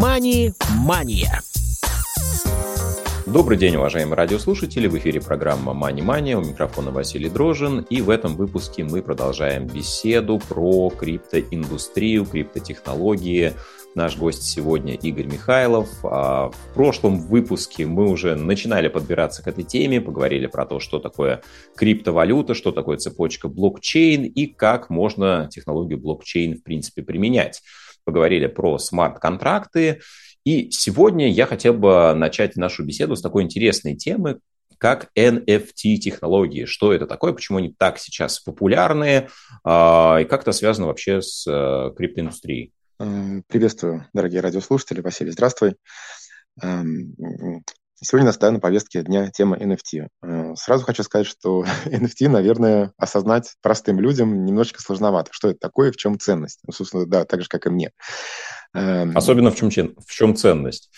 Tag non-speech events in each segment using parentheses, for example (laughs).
«Мани-мания». Добрый день, уважаемые радиослушатели. В эфире программа «Мани Мания». У микрофона Василий Дрожин. И в этом выпуске мы продолжаем беседу про криптоиндустрию, криптотехнологии. Наш гость сегодня Игорь Михайлов. А в прошлом выпуске мы уже начинали подбираться к этой теме, поговорили про то, что такое криптовалюта, что такое цепочка блокчейн и как можно технологию блокчейн в принципе применять. Поговорили про смарт-контракты, и сегодня я хотел бы начать нашу беседу с такой интересной темы, как NFT-технологии. Что это такое, почему они так сейчас популярны, а, и как это связано вообще с э, криптоиндустрией? Приветствую, дорогие радиослушатели. Василий, здравствуй. Сегодня у нас да, на повестке дня тема NFT. Э, сразу хочу сказать, что (laughs) NFT, наверное, осознать простым людям немножечко сложновато. Что это такое, в чем ценность? Ну, собственно, да, так же, как и мне. Эм, Особенно в чем, в чем ценность?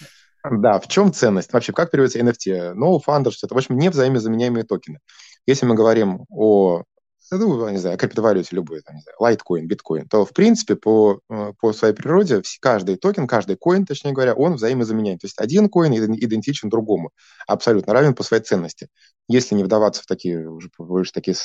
Да, в чем ценность? Вообще, как переводится NFT? Non-fungible, это, в общем, не взаимозаменяемые токены. Если мы говорим о ну, не знаю, криптовалюте любой, там, не знаю, лайткоин, биткоин, то, в принципе, по, э, по своей природе каждый токен, каждый коин, точнее говоря, он взаимозаменяем. То есть один коин идентичен другому, абсолютно равен по своей ценности. Если не вдаваться в такие, уже больше такие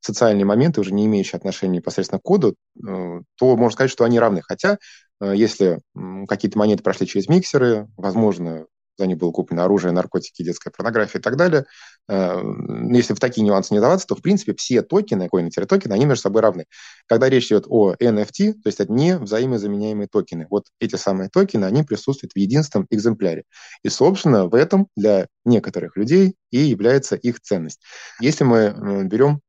социальные моменты, уже не имеющие отношения непосредственно к коду, э, то можно сказать, что они равны. Хотя, э, если какие-то монеты прошли через миксеры, возможно, за них было куплено оружие, наркотики, детская порнография и так далее. Э, если в такие нюансы не даваться, то, в принципе, все токены, коины-токены, они между собой равны. Когда речь идет о NFT, то есть это не взаимозаменяемые токены. Вот эти самые токены, они присутствуют в единственном экземпляре. И, собственно, в этом для некоторых людей и является их ценность. Если мы берем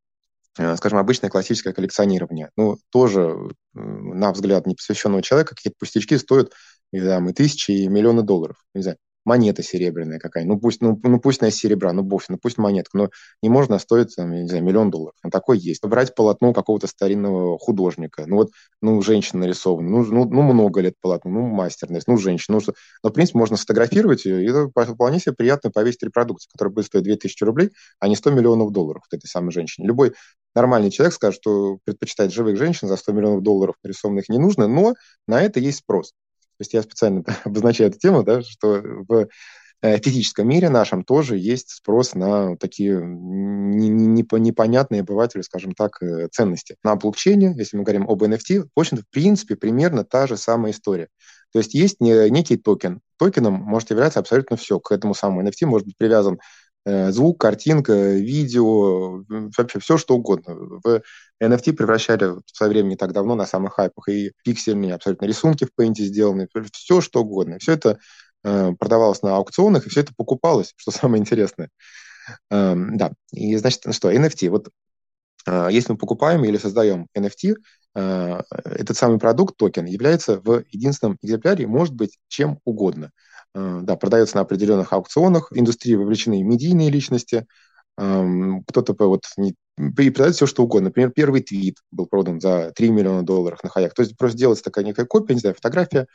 э, скажем, обычное классическое коллекционирование. Ну, тоже, на взгляд непосвященного человека, какие-то пустячки стоят не знаю, и тысячи, и миллионы долларов. Не знаю, монета серебряная какая ну пусть, ну, ну пусть на серебра, ну бог, ну пусть монетка, но не можно стоить, там, не знаю, миллион долларов. Ну, такой есть. Брать полотно какого-то старинного художника, ну вот, ну, женщина нарисована, ну, ну, ну много лет полотну, ну, мастерность, ну, женщина, ну, что... но, в принципе, можно сфотографировать ее, и это вполне себе приятно повесить репродукцию, которая будет стоить 2000 рублей, а не 100 миллионов долларов вот этой самой женщине. Любой нормальный человек скажет, что предпочитает живых женщин за 100 миллионов долларов нарисованных не нужно, но на это есть спрос. То есть я специально (laughs) обозначаю эту тему, да, что в э, физическом мире нашем тоже есть спрос на такие непонятные обыватели, скажем так, э, ценности. На блокчейне, если мы говорим об NFT, в общем-то, в принципе, примерно та же самая история. То есть есть некий токен. Токеном может являться абсолютно все. К этому самому NFT может быть привязан Э, звук, картинка, видео, вообще все, что угодно. В NFT превращали в свое время не так давно на самых хайпах и пиксельные абсолютно рисунки в Paint сделаны, все, что угодно. Все это э, продавалось на аукционах, и все это покупалось, что (laughs) самое интересное. Эм, да, и значит, ну что, NFT. Вот э, если мы покупаем или создаем NFT, этот самый продукт, токен, является в единственном экземпляре, может быть чем угодно – Э, да, продается на определенных аукционах, в индустрии вовлечены медийные личности, эм, кто-то вот не, и продает все, что угодно. Например, первый твит был продан за 3 миллиона долларов на хаях. То есть просто делается такая некая копия, не знаю, фотография,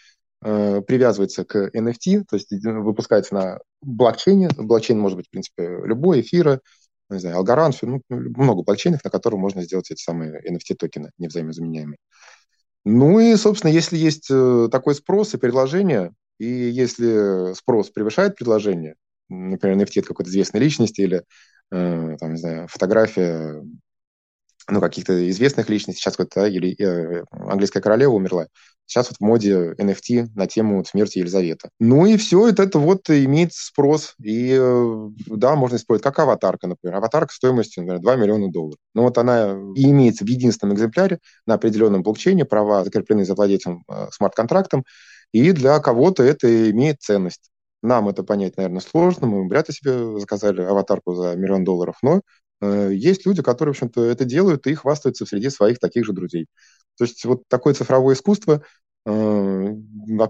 э, привязывается к NFT, то есть выпускается на блокчейне. Блокчейн может быть, в принципе, любой, эфира, не знаю, Algorand, ну, много блокчейнов, на которых можно сделать эти самые NFT-токены невзаимозаменяемые. Ну и, собственно, если есть э, такой спрос и предложение, и если спрос превышает предложение, например, NFT от какой-то известной личности или, э, там, не знаю, фотография ну, каких-то известных личностей, сейчас вот, да, или э, английская королева умерла, сейчас вот в моде NFT на тему смерти Елизаветы. Ну и все это, это вот имеет спрос. И э, да, можно использовать как аватарка, например. Аватарка стоимостью, например, 2 миллиона долларов. Но вот она и имеется в единственном экземпляре на определенном блокчейне, права закреплены за владельцем э, смарт-контрактом, и для кого-то это имеет ценность. Нам это понять, наверное, сложно. Мы вряд ли себе заказали аватарку за миллион долларов, но э, есть люди, которые, в общем-то, это делают и хвастаются среди своих таких же друзей. То есть вот такое цифровое искусство, э,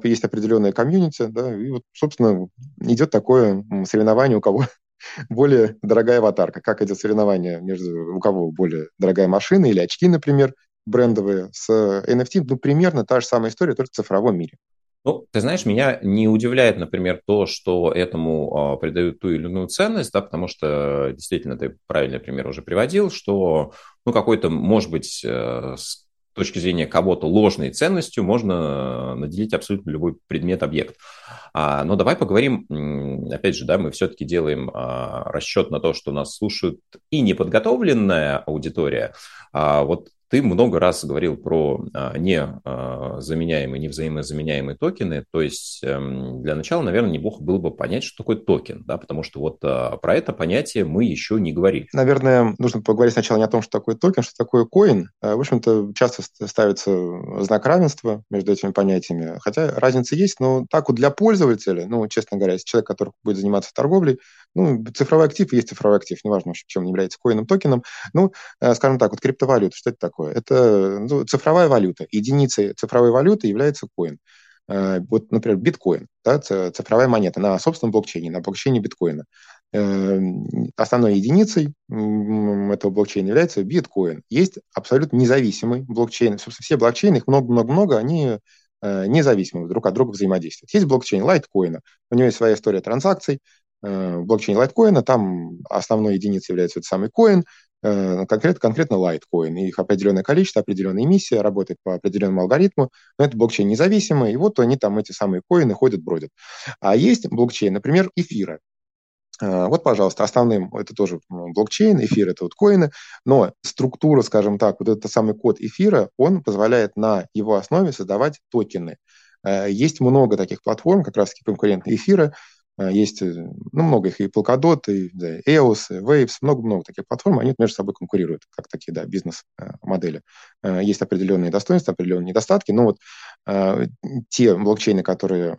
есть определенная комьюнити, да, и вот, собственно, идет такое соревнование, у кого (laughs) более дорогая аватарка. Как идет соревнование между у кого более дорогая машина или очки, например, брендовые с NFT, ну, примерно та же самая история, только в цифровом мире. Ну, ты знаешь, меня не удивляет, например, то, что этому э, придают ту или иную ценность, да, потому что действительно ты правильный пример уже приводил, что ну, какой-то, может быть, э, точки зрения кого-то ложной ценностью можно наделить абсолютно любой предмет-объект. А, но давай поговорим, опять же, да, мы все-таки делаем а, расчет на то, что нас слушают и неподготовленная аудитория. А вот ты много раз говорил про а, незаменяемые, невзаимозаменяемые токены. То есть эм, для начала, наверное, неплохо было бы понять, что такое токен, да, потому что вот а, про это понятие мы еще не говорили. Наверное, нужно поговорить сначала не о том, что такое токен, что такое коин. А, в общем-то, часто ставится знак равенства между этими понятиями, хотя разница есть, но так вот для пользователя, ну, честно говоря, если человек, который будет заниматься торговлей, ну, цифровой актив есть цифровой актив, неважно, чем он является коином, токеном. Ну, э, скажем так, вот криптовалюта, что это такое? Это ну, цифровая валюта. Единицей цифровой валюты является коин. Э, вот, например, биткоин, да, цифровая монета на собственном блокчейне, на блокчейне биткоина. Э, основной единицей этого блокчейна является биткоин. Есть абсолютно независимый блокчейн. Собственно, все блокчейны, их много-много-много, они независимы друг от друга взаимодействуют. Есть блокчейн лайткоина, у него есть своя история транзакций, Э, блокчейне лайткоина, там основной единицей является этот самый коин, э, конкретно, конкретно лайткоин. Их определенное количество, определенная эмиссия, работает по определенному алгоритму, но это блокчейн независимый, и вот они там, эти самые коины, ходят, бродят. А есть блокчейн, например, эфира. Э, вот, пожалуйста, основным это тоже блокчейн, эфир это вот коины, но структура, скажем так, вот этот самый код эфира, он позволяет на его основе создавать токены. Есть много таких платформ, как раз-таки конкуренты эфира, а, есть э, ну, много их, и Polkadot, и да, EOS, и Waves, много-много таких платформ, они между собой конкурируют, как такие да, бизнес-модели. А, есть определенные достоинства, определенные недостатки, но вот э, те блокчейны, которые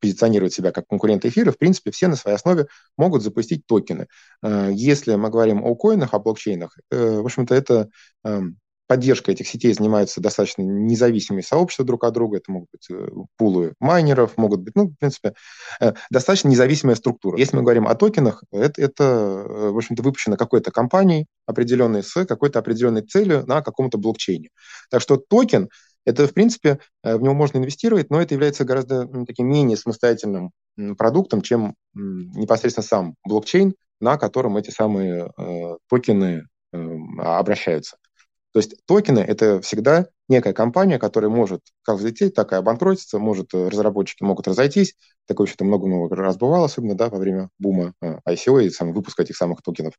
позиционируют себя как конкуренты эфира, в принципе, все на своей основе могут запустить токены. Э, если мы говорим о коинах, о блокчейнах, э, в общем-то, это поддержкой этих сетей занимаются достаточно независимые сообщества друг от друга. Это могут быть э, пулы майнеров, могут быть, ну, в принципе, э, достаточно независимая структура. Если мы говорим о токенах, это, это э, в общем-то, выпущено какой-то компанией определенной с какой-то определенной целью на каком-то блокчейне. Так что токен это, в принципе, в него можно инвестировать, но это является гораздо таким менее самостоятельным продуктом, чем непосредственно сам блокчейн, на котором эти самые э, токены э, обращаются. То есть токены – это всегда некая компания, которая может как взлететь, так и обанкротиться, может, э, разработчики могут разойтись. Такое что-то много-много раз бывало, особенно да, во время бума э, ICO и сам, выпуска этих самых токенов.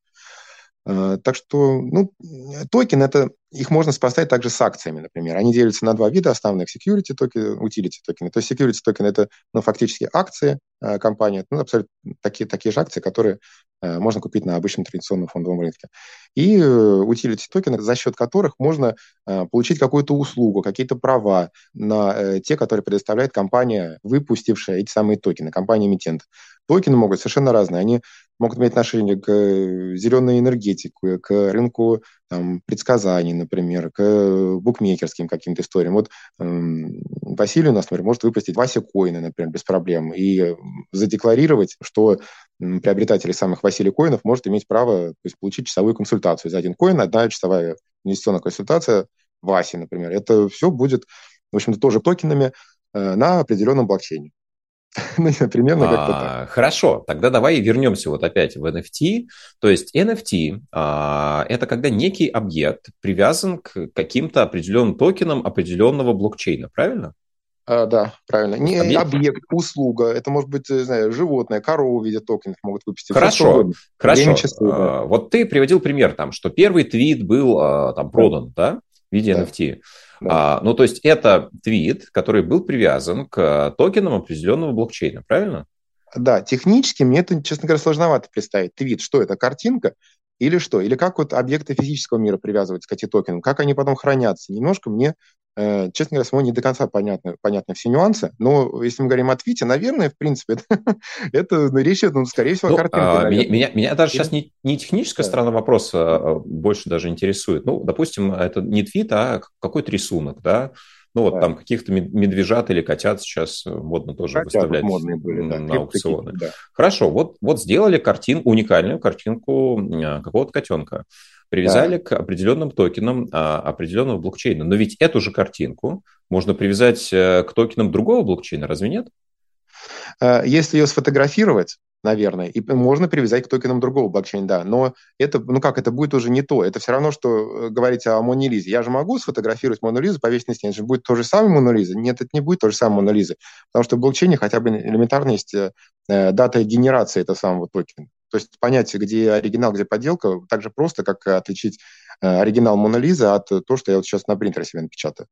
Э, так что, ну, токены это их можно сопоставить также с акциями, например. Они делятся на два вида основных security токены, utility токены. То есть security токены это ну, фактически акции э, компании, ну, абсолютно такие, такие же акции, которые э, можно купить на обычном традиционном фондовом рынке. И utility токены, за счет которых можно получить какую-то услугу, какие-то права на те, которые предоставляет компания, выпустившая эти самые токены, компания-эмитент. Токены могут совершенно разные. Они могут иметь отношение к э, зеленой энергетике, к рынку там, предсказаний, например, к э, букмекерским каким-то историям. Вот э, Василий у нас, например, может выпустить Вася коины, например, без проблем, и задекларировать, что приобретатель самых Василий коинов может иметь право то есть, получить часовую консультацию. За один коин одна часовая инвестиционная консультация Васи, например. Это все будет, в общем-то, тоже токенами э, на определенном блокчейне. (laughs) ну, примерно как-то так. А, хорошо, тогда давай вернемся вот опять в NFT. То есть NFT а, это когда некий объект привязан к каким-то определенным токенам определенного блокчейна, правильно? А, да, правильно. Не объект? объект, услуга. Это может быть, не знаю, животное, корова в виде токенов могут выпустить. Хорошо, хорошо. Часов, да. Вот ты приводил пример там, что первый твит был там продан, да, в виде да. NFT. Да. А, ну, то есть это твит, который был привязан к токенам определенного блокчейна, правильно? Да, технически мне это, честно говоря, сложновато представить. Твит, что это, картинка? Или что? Или как вот объекты физического мира привязываются к этим токенам? Как они потом хранятся? Немножко мне, э, честно говоря, самому не до конца понятны, понятны все нюансы. Но если мы говорим о твите, наверное, в принципе, (laughs) это, это ну, речь, ну, скорее всего, ну, картинка. А, меня, меня, меня даже сейчас не, не техническая да. сторона вопроса а, больше даже интересует. Ну, допустим, это не твит, а какой-то рисунок, да? Ну, вот да. там каких-то медвежат или котят сейчас э, модно тоже котят выставлять модные были, да, на аукционы. Да. Хорошо, вот, вот сделали картин, уникальную картинку а, какого-то котенка. Привязали да. к определенным токенам а, определенного блокчейна. Но ведь эту же картинку можно привязать э, к токенам другого блокчейна, разве нет? Э, если ее сфотографировать, наверное, и можно привязать к токенам другого блокчейна, да, но это, ну как, это будет уже не то, это все равно, что э, говорить о Моне Я же могу сфотографировать Мону повесить на стене, это же будет то же самое Мону Нет, это не будет то же самое Мону потому что в блокчейне хотя бы элементарно есть э, э дата генерации этого самого токена. То есть понять, где оригинал, где подделка, так же просто, как отличить э, оригинал Мона от того, что я вот сейчас на принтере себе напечатаю.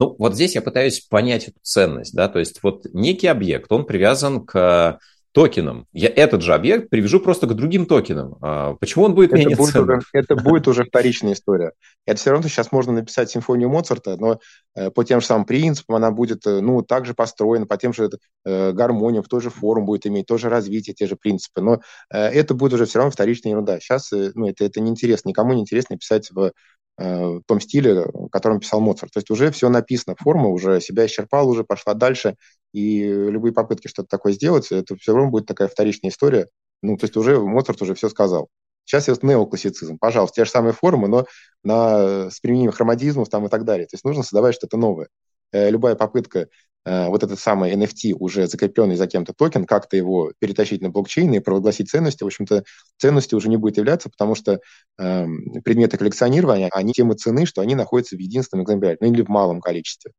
Ну, вот здесь я пытаюсь понять эту ценность, да, то есть вот некий объект, он привязан к токеном. Я этот же объект привяжу просто к другим токенам. А почему он будет это менее будет ценным? Уже, (laughs) это будет уже вторичная история. Это все равно сейчас можно написать симфонию Моцарта, но э, по тем же самым принципам она будет э, ну, также построена, по тем же э, гармониям, в той же форму будет иметь, тоже развитие, те же принципы. Но э, это будет уже все равно вторичная ерунда. Сейчас э, ну, это, это неинтересно, никому не интересно писать в в том стиле, в котором писал Моцарт. То есть уже все написано, форма уже себя исчерпала, уже пошла дальше, и любые попытки что-то такое сделать, это все равно будет такая вторичная история. Ну, то есть уже Моцарт уже все сказал. Сейчас есть неоклассицизм. Пожалуйста, те же самые формы, но на, с применением хромодизмов там и так далее. То есть нужно создавать что-то новое. Э, любая попытка э, вот этот самый NFT, уже закрепленный за кем-то токен, как-то его перетащить на блокчейн и провозгласить ценности, в общем-то, ценностью уже не будет являться, потому что э, предметы коллекционирования, они темы цены, что они находятся в единственном экземпляре, ну или в малом количестве.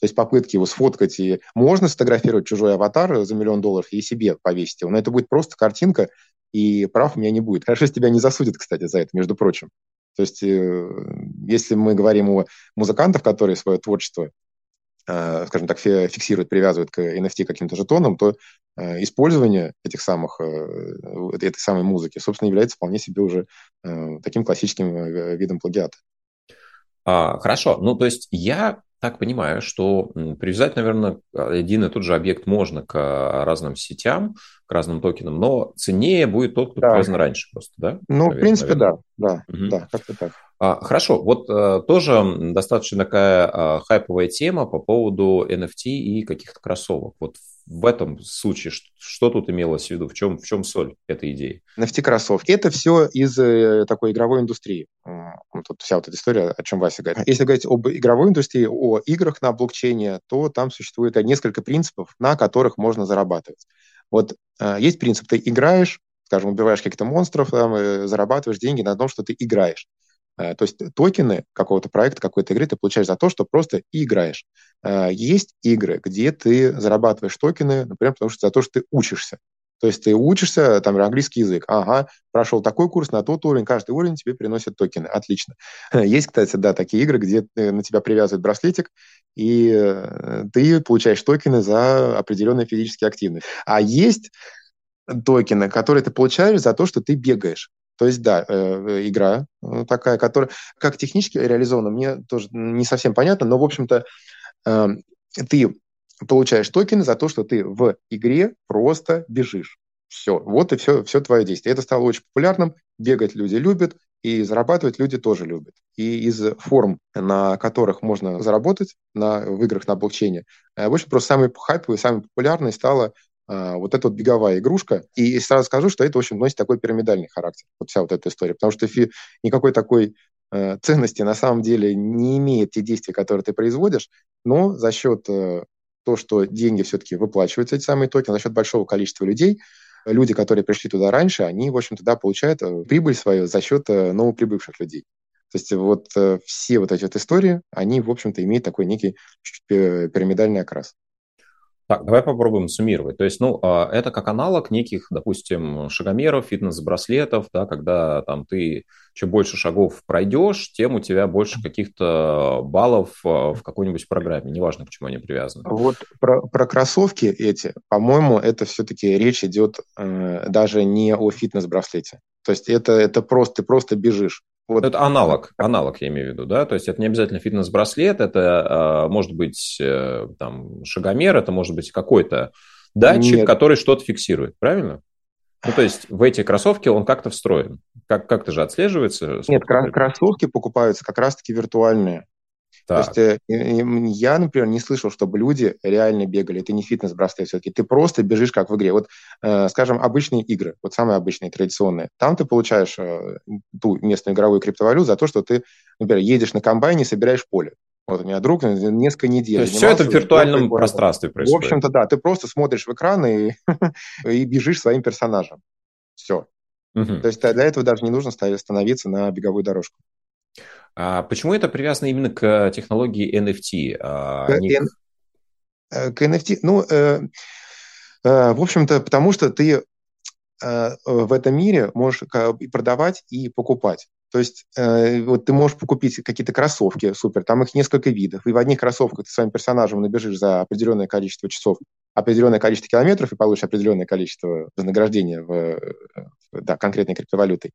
То есть попытки его сфоткать, и можно сфотографировать чужой аватар за миллион долларов и себе повесить его, но это будет просто картинка, и прав у меня не будет. Хорошо, если тебя не засудят, кстати, за это, между прочим. То есть, э, если мы говорим о музыкантах, которые свое творчество, скажем так, фиксируют, привязывают к NFT каким-то жетонам, то э, использование этих самых, этой самой музыки, собственно, является вполне себе уже таким классическим видом плагиата. А, хорошо. Ну, то есть я так понимаю, что привязать, наверное, один и тот же объект можно к разным сетям, к разным токенам, но ценнее будет тот, кто да. привязан раньше просто, да? Ну, наверное, в принципе, наверное. да, да, угу. да, как-то так. А, хорошо, вот а, тоже достаточно такая а, хайповая тема по поводу NFT и каких-то кроссовок. Вот в этом случае что, тут имелось в виду? В чем, в чем соль этой идеи? NFT-кроссовки. Это все из э, такой игровой индустрии. Тут вся вот эта история, о чем Вася говорит. Если говорить об игровой индустрии, о играх на блокчейне, то там существует несколько принципов, на которых можно зарабатывать. Вот э, есть принцип, ты играешь, скажем, убиваешь каких-то монстров, там, э, зарабатываешь деньги на том, что ты играешь. Э, то есть токены какого-то проекта, какой-то игры ты получаешь за то, что просто играешь. Э, есть игры, где ты зарабатываешь токены, например, потому что за то, что ты учишься. То есть ты учишься, там, английский язык. Ага, прошел такой курс на тот уровень, каждый уровень тебе приносит токены. Отлично. Есть, кстати, да, такие игры, где на тебя привязывают браслетик, и э, ты получаешь токены за определенные физические активности. А есть токены, которые ты получаешь за то, что ты бегаешь. То есть, да, э, игра э, такая, которая как технически реализована, мне тоже не совсем понятно, но, в общем-то, э, ты получаешь токены за то, что ты в игре просто бежишь. Все, вот и все, все твое действие. Это стало очень популярным, бегать люди любят, и зарабатывать люди тоже любят. И из форм, на которых можно заработать на, в играх на блокчейне, в общем, просто самый хайповый, самый популярный стала вот эта вот беговая игрушка. И сразу скажу, что это, в общем, носит такой пирамидальный характер, вот вся вот эта история, потому что фи, никакой такой э, ценности на самом деле не имеет те действия, которые ты производишь, но за счет э, того, что деньги все-таки выплачиваются, эти самые токены, за счет большого количества людей, люди, которые пришли туда раньше, они, в общем-то, да, получают э, прибыль свою за счет э, новоприбывших людей. То есть вот э, все вот эти вот истории, они, в общем-то, имеют такой некий пирамидальный окрас. Так, давай попробуем суммировать. То есть, ну, а, это как аналог неких, допустим, шагомеров, фитнес-браслетов, да, когда там ты чем больше шагов пройдешь, тем у тебя больше каких-то баллов а, в какой-нибудь программе, неважно, к чему они привязаны. Вот про, про кроссовки эти, по-моему, это все-таки речь идет э, даже не о фитнес-браслете. То есть это, это просто, ты просто бежишь. Вот. Это аналог, аналог я имею в виду, да, то есть это не обязательно фитнес-браслет, это э, может быть э, там шагомер, это может быть какой-то датчик, Нет. который что-то фиксирует, правильно? Ну, то есть в эти кроссовки он как-то встроен. Как, как-то же отслеживается? Нет, кроссовки покупаются как раз-таки виртуальные. Так. То есть э, я, например, не слышал, чтобы люди реально бегали. Это не фитнес-браслет все-таки. Ты просто бежишь как в игре. Вот, э, скажем, обычные игры, вот самые обычные, традиционные. Там ты получаешь э, ту местную игровую криптовалюту за то, что ты, например, едешь на комбайне, собираешь поле. Вот у меня друг несколько недель. То есть все это в виртуальном пространстве происходит? В общем-то, да. Ты просто смотришь в экран и, (laughs) и бежишь своим персонажем. Все. Угу. То есть для этого даже не нужно становиться на беговую дорожку. А почему это привязано именно к технологии NFT? А к, не... Э, к NFT? Ну, э, э, в общем-то, потому что ты э, в этом мире можешь и продавать, и покупать. То есть э, вот ты можешь покупить какие-то кроссовки, супер, там их несколько видов, и в одних кроссовках ты своим персонажем набежишь за определенное количество часов, определенное количество километров и получишь определенное количество вознаграждения в, да, конкретной криптовалютой.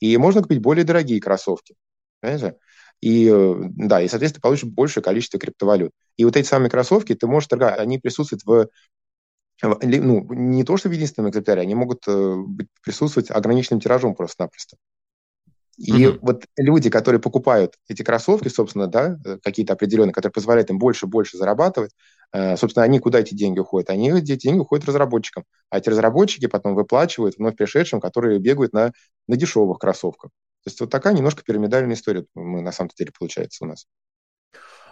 И можно купить более дорогие кроссовки, понимаете? И, да, и, соответственно, получишь большее количество криптовалют. И вот эти самые кроссовки, ты можешь торговать, они присутствуют в ну, не то, что в единственном экземпляре, они могут э, присутствовать ограниченным тиражом просто-напросто. И mm-hmm. вот люди, которые покупают эти кроссовки, собственно, да, э, какие-то определенные, которые позволяют им больше и больше зарабатывать, э, собственно, они куда эти деньги уходят? Они эти деньги уходят разработчикам. А эти разработчики потом выплачивают вновь пришедшим, которые бегают на, на дешевых кроссовках. То есть вот такая немножко пирамидальная история мы, на самом деле получается у нас.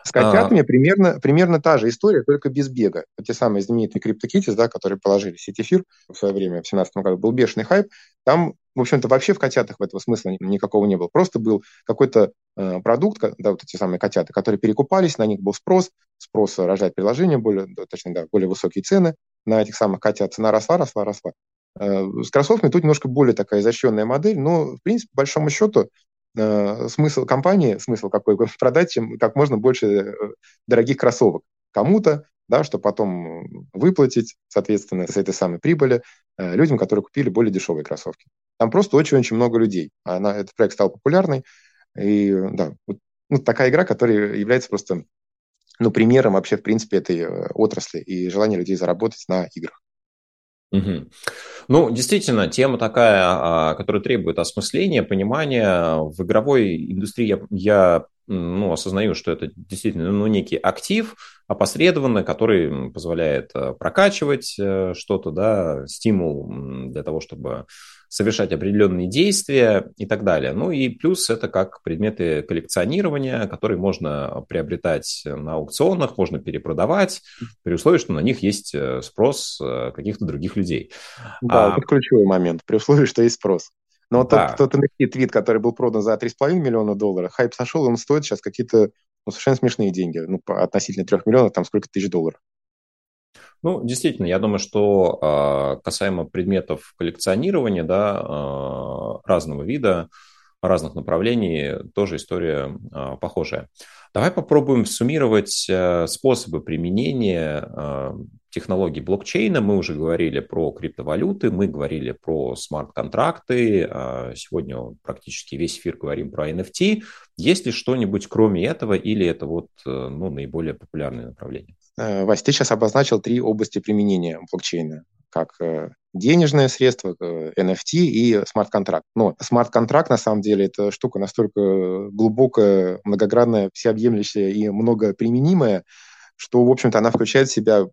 С котятами а... примерно, примерно та же история, только без бега. Те самые знаменитые CryptoKitties, да, которые положили сеть эфир в свое время, в 2017 году, был бешеный хайп. Там, в общем-то, вообще в котятах этого смысла никакого не было. Просто был какой-то э, продукт, да, вот эти самые котята, которые перекупались, на них был спрос, спрос рождает приложение, более, точнее, да, более высокие цены на этих самых котят. Цена росла, росла, росла. Э, с кроссовками тут немножко более такая изощренная модель, но, в принципе, по большому счету, Э, смысл компании, смысл какой, (laughs) продать чем как можно больше э, дорогих кроссовок кому-то, да, чтобы потом выплатить, соответственно, с этой самой прибыли людям, которые купили более дешевые кроссовки. Там просто очень-очень много людей. Она, этот проект стал популярный. И да, вот, ну, такая игра, которая является просто ну, примером вообще, в принципе, этой отрасли и желания людей заработать на играх. Угу. Ну, действительно, тема такая, а, которая требует осмысления, понимания. В игровой индустрии я, я ну, осознаю, что это действительно ну, некий актив опосредованный, который позволяет э, прокачивать э, что-то, да, стимул для того, чтобы совершать определенные действия и так далее. Ну и плюс это как предметы коллекционирования, которые можно приобретать на аукционах, можно перепродавать, при условии, что на них есть э, спрос каких-то других людей. Да, а... это ключевой момент, при условии, что есть спрос. Но да. тот, тот NFT-твит, который был продан за 3,5 миллиона долларов, хайп сошел, он стоит сейчас какие-то ну, совершенно смешные деньги. Ну, относительно 3 миллионов, там сколько тысяч долларов. Ну, действительно, я думаю, что э, касаемо предметов коллекционирования, да, э, разного вида, разных направлений, тоже история э, похожая. Давай попробуем суммировать э, способы применения э, технологий блокчейна. Мы уже говорили про криптовалюты, мы говорили про смарт-контракты. А сегодня практически весь эфир говорим про NFT. Есть ли что-нибудь кроме этого или это вот э, ну, наиболее популярное направление? Вась, ты сейчас обозначил три области применения блокчейна как денежное средство, NFT и смарт-контракт. Но смарт-контракт, на самом деле, это штука настолько глубокая, многогранная, всеобъемлющая и многоприменимая, что, в общем-то, она включает в себя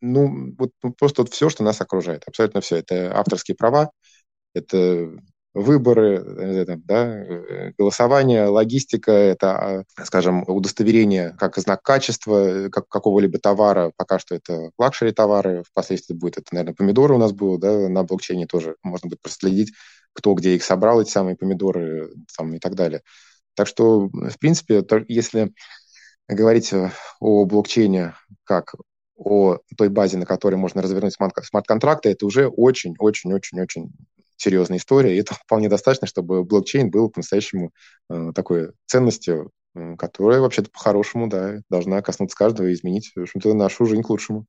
ну, вот ну, просто вот все, что нас окружает. Абсолютно все. Это авторские права, это выборы, это, да, э, голосование, логистика, это, а, скажем, удостоверение как знак качества как, какого-либо товара. Пока что это luxury товары, впоследствии будет это, наверное, помидоры у нас было, да, на блокчейне тоже можно будет проследить, кто где их собрал, эти самые помидоры там, и так далее. Так что, в принципе, если говорить о блокчейне как о той базе, на которой можно развернуть смарт-контракты, это уже очень-очень-очень-очень серьезная история, и это (laughs) вполне достаточно, чтобы блокчейн был по-настоящему э, такой ценностью, э, которая вообще-то по-хорошему да, должна коснуться каждого и изменить, общем-то, нашу жизнь к лучшему.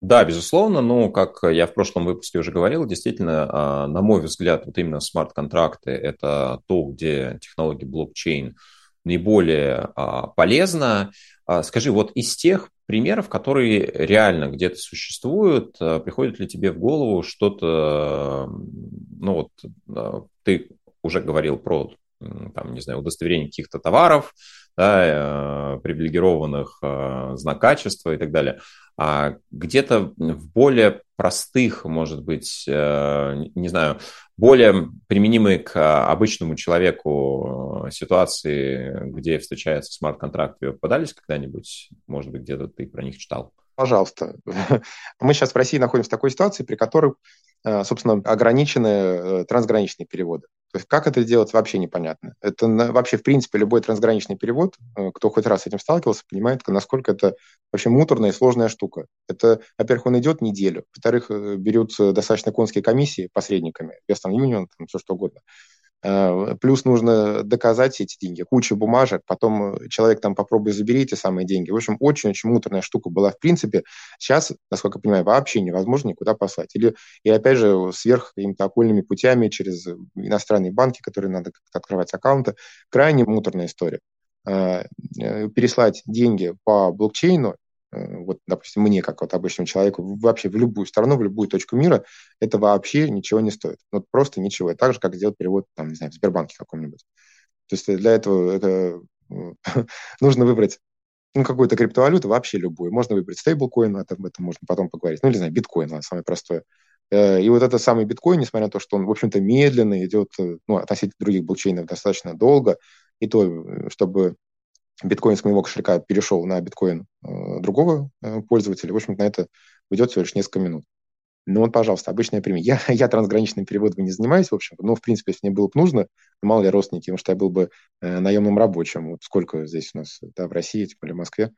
Да, безусловно, но, как я в прошлом выпуске уже говорил, действительно, а, на мой взгляд, вот именно смарт-контракты – это то, где технология блокчейн наиболее а, полезна. А, скажи, вот из тех примеров, которые реально где-то существуют, а, приходит ли тебе в голову что-то, ну вот а, ты уже говорил про, там, не знаю, удостоверение каких-то товаров, да, привилегированных знак качества и так далее. А где-то в более простых, может быть, не знаю, более применимые к обычному человеку ситуации, где встречаются смарт-контракты, попадались когда-нибудь? Может быть, где-то ты про них читал? Пожалуйста. (laughs) Мы сейчас в России находимся в такой ситуации, при которой Э, собственно, ограничены э, трансграничные переводы. То есть как это делать, вообще непонятно. Это вообще, в принципе, любой трансграничный перевод, э, кто хоть раз с этим сталкивался, понимает, насколько это вообще муторная и сложная штука. Это, во-первых, он идет неделю, во-вторых, берутся достаточно конские комиссии посредниками, Western Union, там, все что угодно. Э, плюс нужно доказать все эти деньги, куча бумажек, потом э, человек там попробует забери эти самые деньги. В общем, очень-очень муторная штука была в принципе. Сейчас, насколько я понимаю, вообще невозможно никуда послать. Или, и опять же, сверх какими-то окольными путями через иностранные банки, которые надо как-то открывать аккаунты. Крайне муторная история э, переслать деньги по блокчейну Э, вот, допустим, мне, как вот обычному человеку, вообще в любую страну, в любую точку мира, это вообще ничего не стоит. Вот просто ничего. Так же, как сделать перевод, там, не знаю, в Сбербанке каком-нибудь. То есть для этого это, (laughs) нужно выбрать ну, какую-то криптовалюту, вообще любую. Можно выбрать стейблкоин, об этом можно потом поговорить. Ну, не знаю, биткоин, ладно, самое простое. Э, и вот этот самый биткоин, несмотря на то, что он, в общем-то, медленно идет, э, ну, относительно других блокчейнов достаточно долго, и то, чтобы биткоин с моего кошелька перешел на биткоин э, другого э, пользователя, в общем-то, на это уйдет всего лишь несколько минут. Ну вот, пожалуйста, обычная пример. Я, (laughs) я трансграничным переводом не занимаюсь, в общем но, в принципе, если мне было бы нужно, мало ли родственники, потому что я был бы э, наемным рабочим. Вот сколько здесь у нас, да, в России, тем более в Москве,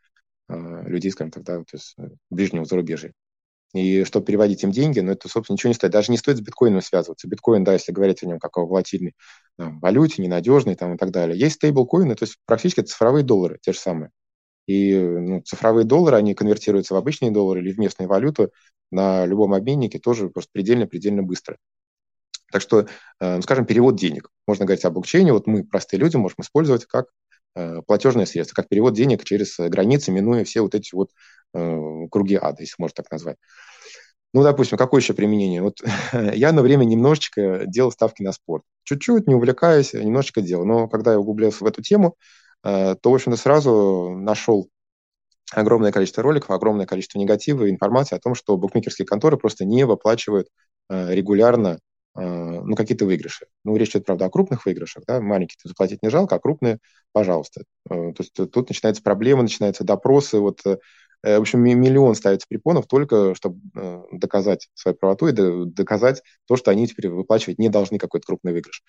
э, людей, скажем так, да, вот из э, ближнего зарубежья и чтобы переводить им деньги, но это, собственно, ничего не стоит. Даже не стоит с биткоином связываться. Биткоин, да, если говорить о нем как о волатильной там, валюте, ненадежной там, и так далее. Есть стейблкоины, то есть практически цифровые доллары, те же самые. И ну, цифровые доллары, они конвертируются в обычные доллары или в местную валюту на любом обменнике тоже просто предельно-предельно быстро. Так что, э, скажем, перевод денег. Можно говорить о блокчейне. Вот мы, простые люди, можем использовать как э, платежное средство, как перевод денег через границы, минуя все вот эти вот Э, круги ада, если можно так назвать. Ну, допустим, какое еще применение? Вот (laughs) я на время немножечко делал ставки на спорт. Чуть-чуть, не увлекаясь, немножечко делал. Но когда я углублялся в эту тему, э, то, в общем-то, сразу нашел огромное количество роликов, огромное количество негатива и информации о том, что букмекерские конторы просто не выплачивают э, регулярно ну, какие-то выигрыши. Ну, речь идет, правда, о крупных выигрышах, да, маленькие заплатить не жалко, а крупные, пожалуйста. То есть тут начинаются проблемы, начинаются допросы, вот Э, в общем, миллион ставится препонов только, чтобы э, доказать свою правоту и доказать то, что они теперь выплачивать не должны какой-то крупный выигрыш.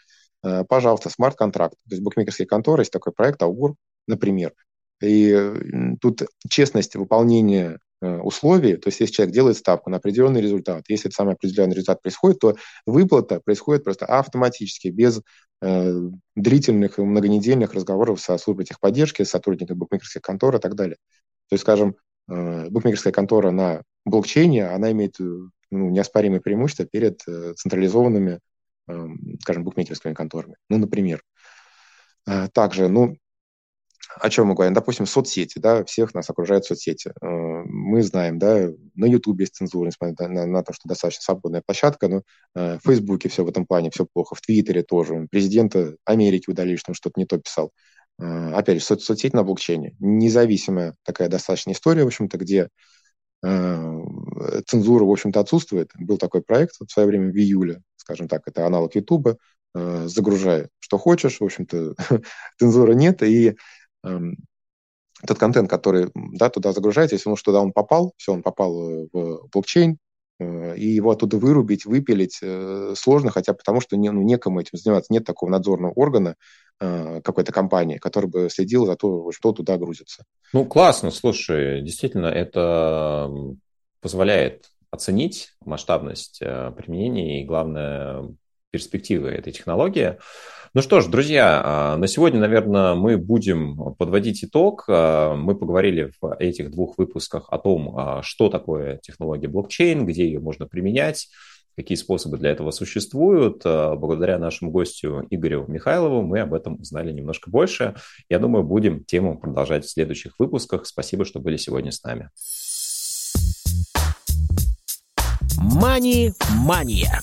Э, пожалуйста, смарт-контракт. То есть букмекерские конторы, есть такой проект Аугур, например. И тут честность выполнения условий, то есть если человек делает ставку на определенный результат, если этот самый определенный результат происходит, то выплата происходит просто автоматически, без э, длительных и многонедельных разговоров со службой техподдержки, с сотрудниками букмекерских контор и так далее. То есть, скажем, Э, букмекерская контора на блокчейне, она имеет э, ну, неоспоримое преимущество перед э, централизованными, скажем, букмекерскими конторами. Ну, например. Также, ну, о чем мы говорим? Допустим, соцсети, да, всех нас окружают соцсети. Мы знаем, да, на YouTube есть цензура, несмотря на, на то, что достаточно свободная площадка, но в Фейсбуке все в этом плане, все плохо, в Твиттере тоже. Президента Америки удалили, что он что-то не то писал. Э, опять же, со- соцсеть на блокчейне. Независимая такая достаточно история, в общем-то, где э, цензура, в общем-то, отсутствует. Был такой проект в свое время в июле, скажем так, это аналог Ютуба, э, загружай что хочешь, в общем-то, (laughs) цензуры нет, и э, тот контент, который да, туда загружается, если он туда он попал, все, он попал в блокчейн, и его оттуда вырубить, выпилить сложно, хотя потому что не, ну, некому этим заниматься, нет такого надзорного органа, какой-то компании, который бы следил за то, что туда грузится. Ну, классно, слушай, действительно, это позволяет оценить масштабность э, применения и, главное, перспективы этой технологии. Ну что ж, друзья, а, на сегодня, наверное, мы будем подводить итог. А, мы поговорили в этих двух выпусках о том, а, что такое технология блокчейн, где ее можно применять, какие способы для этого существуют. Э, благодаря нашему гостю Игорю Михайлову мы об этом узнали немножко больше. Я думаю, будем тему продолжать в следующих выпусках. Спасибо, что были сегодня с нами. Мани-мания.